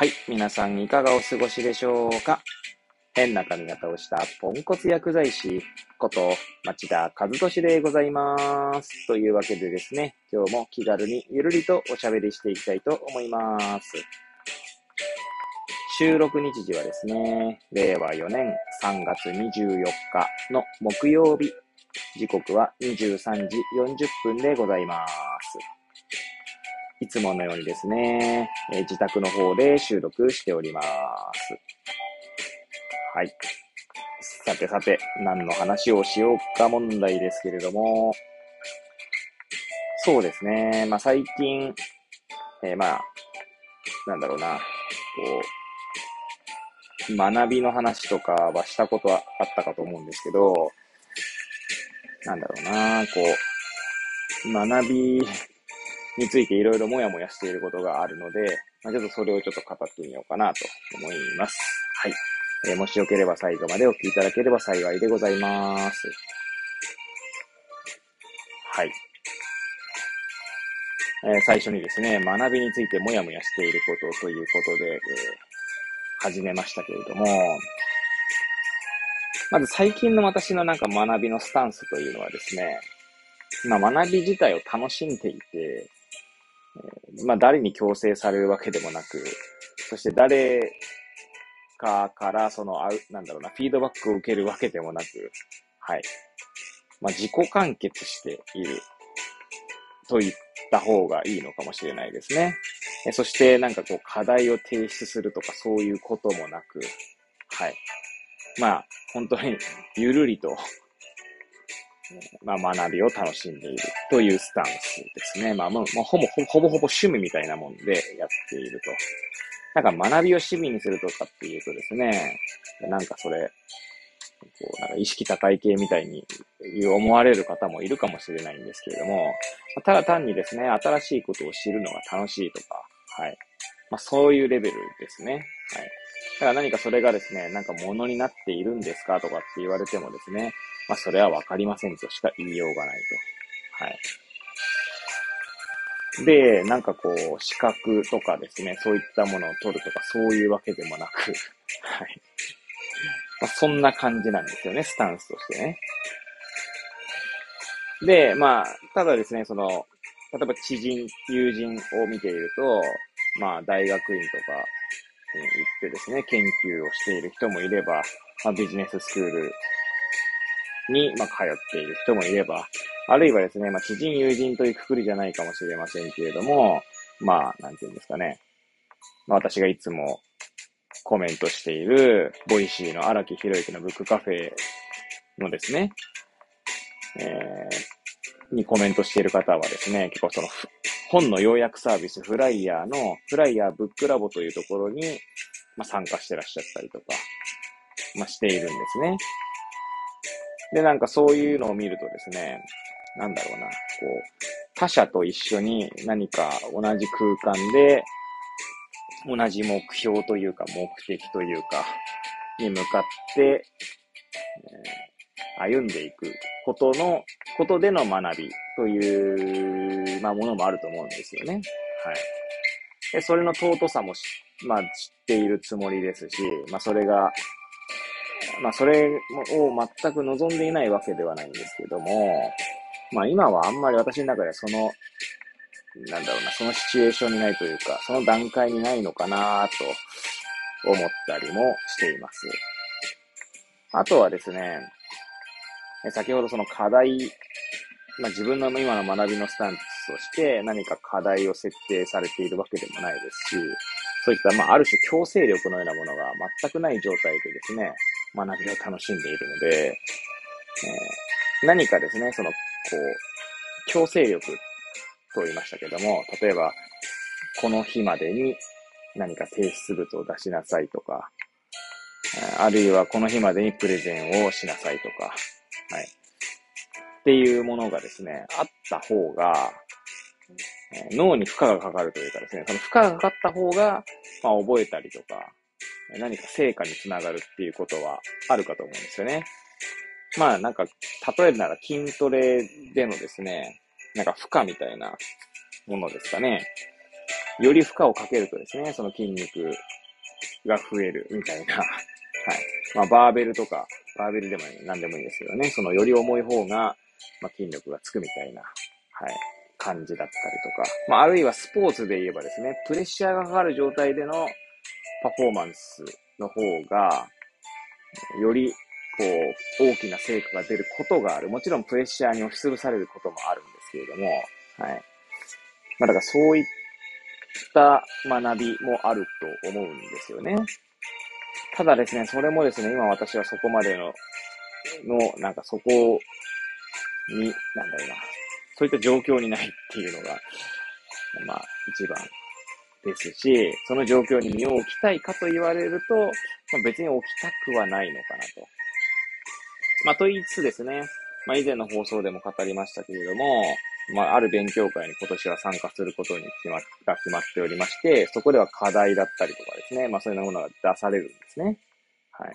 はい。皆さんいかがお過ごしでしょうか？変な髪型をしたポンコツ薬剤師こと町田和俊でございます。というわけでですね、今日も気軽にゆるりとおしゃべりしていきたいと思います。収録日時はですね、令和4年3月24日の木曜日、時刻は23時40分でございます。いつものようにですね、え自宅の方で収録しております。はい。さてさて、何の話をしようか問題ですけれども、そうですね、まあ最近、えーまあ、なんだろうな、こう、学びの話とかはしたことはあったかと思うんですけど、なんだろうな、こう、学びについていろいろもやもやしていることがあるので、まあ、ちょっとそれをちょっと語ってみようかなと思います。はい。えーもしよければ最後までお聞きいただければ幸いでございます。はい。えー最初にですね、学びについてもやもやしていることということで、えー始めましたけれども、まず最近の私のなんか学びのスタンスというのはですね、まあ学び自体を楽しんでいて、えーまあ誰に強制されるわけでもなく、そして誰かからその、あなんだろうな、フィードバックを受けるわけでもなく、はい。まあ自己完結していると言った方がいいのかもしれないですね。そしてなんかこう課題を提出するとかそういうこともなく、はい。まあ本当にゆるりと、まあ学びを楽しんでいるというスタンスですね。まあもうほぼほぼほぼほぼ趣味みたいなもんでやっていると。なんか学びを趣味にするとかっていうとですね、なんかそれ、こう、なんか意識高い系みたいに思われる方もいるかもしれないんですけれども、ただ単にですね、新しいことを知るのが楽しいとか、はい。まあそういうレベルですね。はい。だから何かそれがですね、なんか物になっているんですかとかって言われてもですね、まあそれはわかりませんとしか言いようがないと。はい。で、なんかこう、資格とかですね、そういったものを取るとか、そういうわけでもなく、はい。まあ、そんな感じなんですよね、スタンスとしてね。で、まあ、ただですね、その、例えば知人、友人を見ていると、まあ、大学院とかに行ってですね、研究をしている人もいれば、まあ、ビジネススクールに、まあ、通っている人もいれば、あるいはですね、まあ、知人、友人というくくりじゃないかもしれませんけれども、まあ、なんていうんですかね。まあ、私がいつもコメントしている、 Voicy の荒木博之のブックカフェのですね、えー、にコメントしている方はですね、結構その本の要約サービス、フライヤーの、フライヤーブックラボというところに、まあ、参加してらっしゃったりとか、まあ、しているんですね。で、なんかそういうのを見るとですね、なんだろうな、こう、他者と一緒に何か同じ空間で、同じ目標というか目的というか、に向かって、えー歩んでいくことの、ことでの学びという、まあ、ものもあると思うんですよね。はい。で、それの尊さも、まあ、知っているつもりですし、まあ、それが、まあ、それを全く望んでいないわけではないんですけども、まあ、今はあんまり私の中ではその、なんだろうな、そのシチュエーションにないというか、その段階にないのかなと思ったりもしています。あとはですね、先ほどその課題、まあ、自分の今の学びのスタンスとして何か課題を設定されているわけでもないですし、そういった、まあ、ある種強制力のようなものが全くない状態でですね、学びを楽しんでいるので、えー何かですね、その、こう、強制力と言いましたけども、例えば、この日までに何か提出物を出しなさいとか、あるいはこの日までにプレゼンをしなさいとか、はい。っていうものがですね、あった方が、脳に負荷がかかるというかですね、その負荷がかかった方が、まあ覚えたりとか、何か成果につながるっていうことはあるかと思うんですよね。まあなんか、例えるなら筋トレでのですね、なんか負荷みたいなものですかね。より負荷をかけるとですね、その筋肉が増えるみたいな、はい。まあ、バーベルとか、バーベルでも何でもいいですけどね、そのより重い方が、まあ、筋力がつくみたいな、はい、感じだったりとか、まあ、あるいはスポーツで言えばですね、プレッシャーがかかる状態でのパフォーマンスの方が、より、こう、大きな成果が出ることがある。もちろんプレッシャーに押しつぶされることもあるんですけれども、はい。まあ、だからそういった学びもあると思うんですよね。ただですね、それもですね、今私はそこまでの、の、なんかそこに、なんだろうな、そういった状況にないっていうのが、まあ、一番ですし、その状況に身を置きたいかと言われると、まあ、別に置きたくはないのかなと。まあ、と言いつつですね、まあ、以前の放送でも語りましたけれども、まあ、ある勉強会に今年は参加することに決まが決まっておりまして、そこでは課題だったりとかですね、まあそういうものが出されるんですね。はい。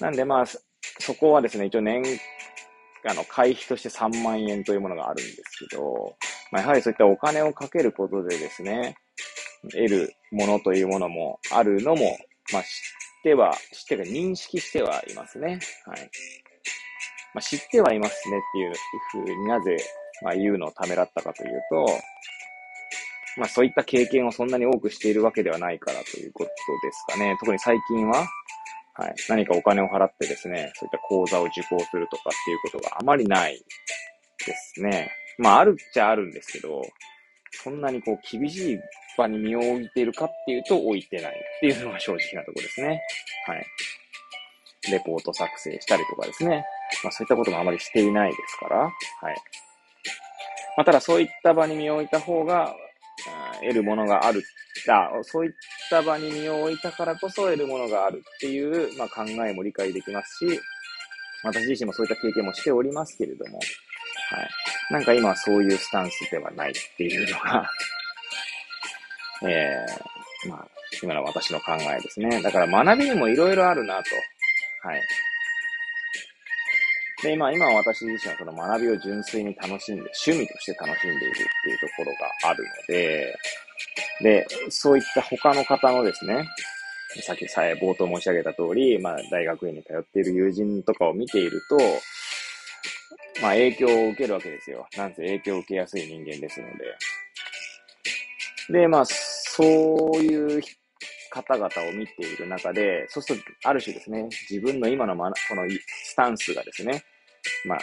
なんでまあ、そこはですね、一応年、あの、会費として3万円というものがあるんですけど、まあやはりそういったお金をかけることでですね、得るものというものもあるのも、まあ知っては、知ってか認識してはいますね。はい。まあ、知ってはいますねっていうふうになぜまあ、言うのをためらったかというと、まあ、そういった経験をそんなに多くしているわけではないからということですかね。特に最近は、はい、何かお金を払ってですね、そういった講座を受講するとかっていうことがあまりないですね。まあ、あるっちゃあるんですけど、そんなにこう、厳しい場に身を置いているかっていうと、置いてないっていうのが正直なとこですね。はい。レポート作成したりとかですね。まあ、そういったこともあまりしていないですから、はい。まあ、ただそういった場に身を置いた方が、得るものがある。あそういった場に身を置いたからこそ得るものがあるっていう、まあ、考えも理解できますし、私自身もそういった経験もしておりますけれども、はい。なんか今はそういうスタンスではないっていうのが えー、まあ、今の私の考えですね。だから学びにもいろいろあるなと。はい。で、まあ今私自身はその学びを純粋に楽しんで、趣味として楽しんでいるっていうところがあるので、で、そういった他の方のですね、さっきさえ冒頭申し上げた通り、まあ大学院に通っている友人とかを見ていると、まあ影響を受けるわけですよ。なんせ影響を受けやすい人間ですので。で、まあ、そういう方々を見ている中で、そうすると、ある種ですね、自分の今のま、このスタンスがですね、まあ、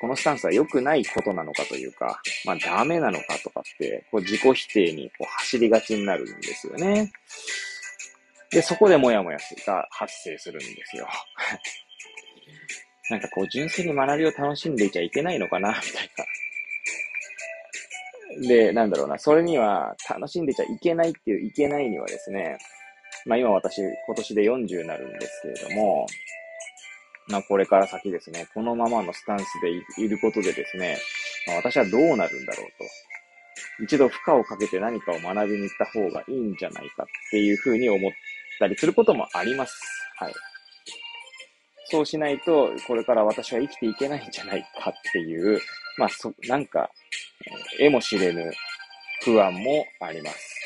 このスタンスは良くないことなのかというか、まあ、ダメなのかとかって、こう自己否定にこう走りがちになるんですよね。で、そこでモヤモヤが発生するんですよ。なんかこう、純粋に学びを楽しんでいちゃいけないのかな、みたいな。で、なんだろうな、それには、楽しんでちゃいけないっていういけないにはですね、まあ今私、今年で40になるんですけれども、まあこれから先ですね、このままのスタンスでいることでですね、まあ、私はどうなるんだろうと。一度負荷をかけて何かを学びに行った方がいいんじゃないかっていうふうに思ったりすることもあります。はい。そうしないと、これから私は生きていけないんじゃないかっていう、まあ、そ、なんか、えも知れぬ不安もあります。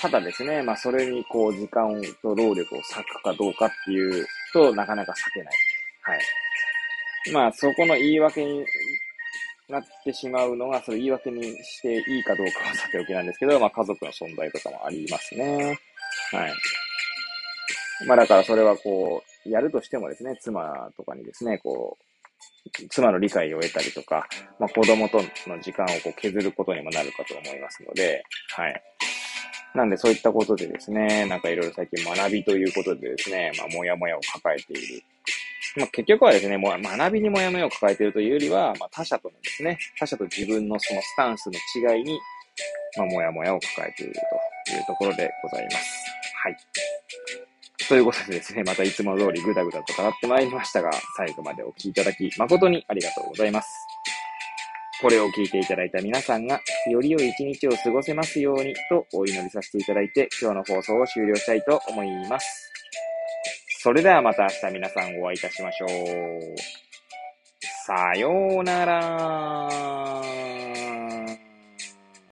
ただですね、まあ、それにこう、時間と労力を割くかどうかっていうと、なかなか避けない。はい。まあ、そこの言い訳になってしまうのが、それ言い訳にしていいかどうかはさておきなんですけど、まあ、家族の存在とかもありますね。はい。まあ、だからそれはこう、やるとしてもですね、妻とかにですね、こう、妻の理解を得たりとか、まあ、子供との時間をこう削ることにもなるかと思いますので、はい。なんでそういったことでですね、なんかいろいろ最近学びということでですね、まあ、もやもやを抱えている。まあ、結局はですね、もう学びにもやもやを抱えているというよりは、まあ、他者とのですね、他者と自分のそのスタンスの違いに、まあ、もやもやを抱えているというところでございます。はい。ということでですね、またいつも通りぐだぐだと語ってまいりましたが、最後までお聴きいただき誠にありがとうございます。これを聞いていただいた皆さんが、より良い一日を過ごせますようにとお祈りさせていただいて、今日の放送を終了したいと思います。それではまた明日皆さんお会いいたしましょう。さようなら。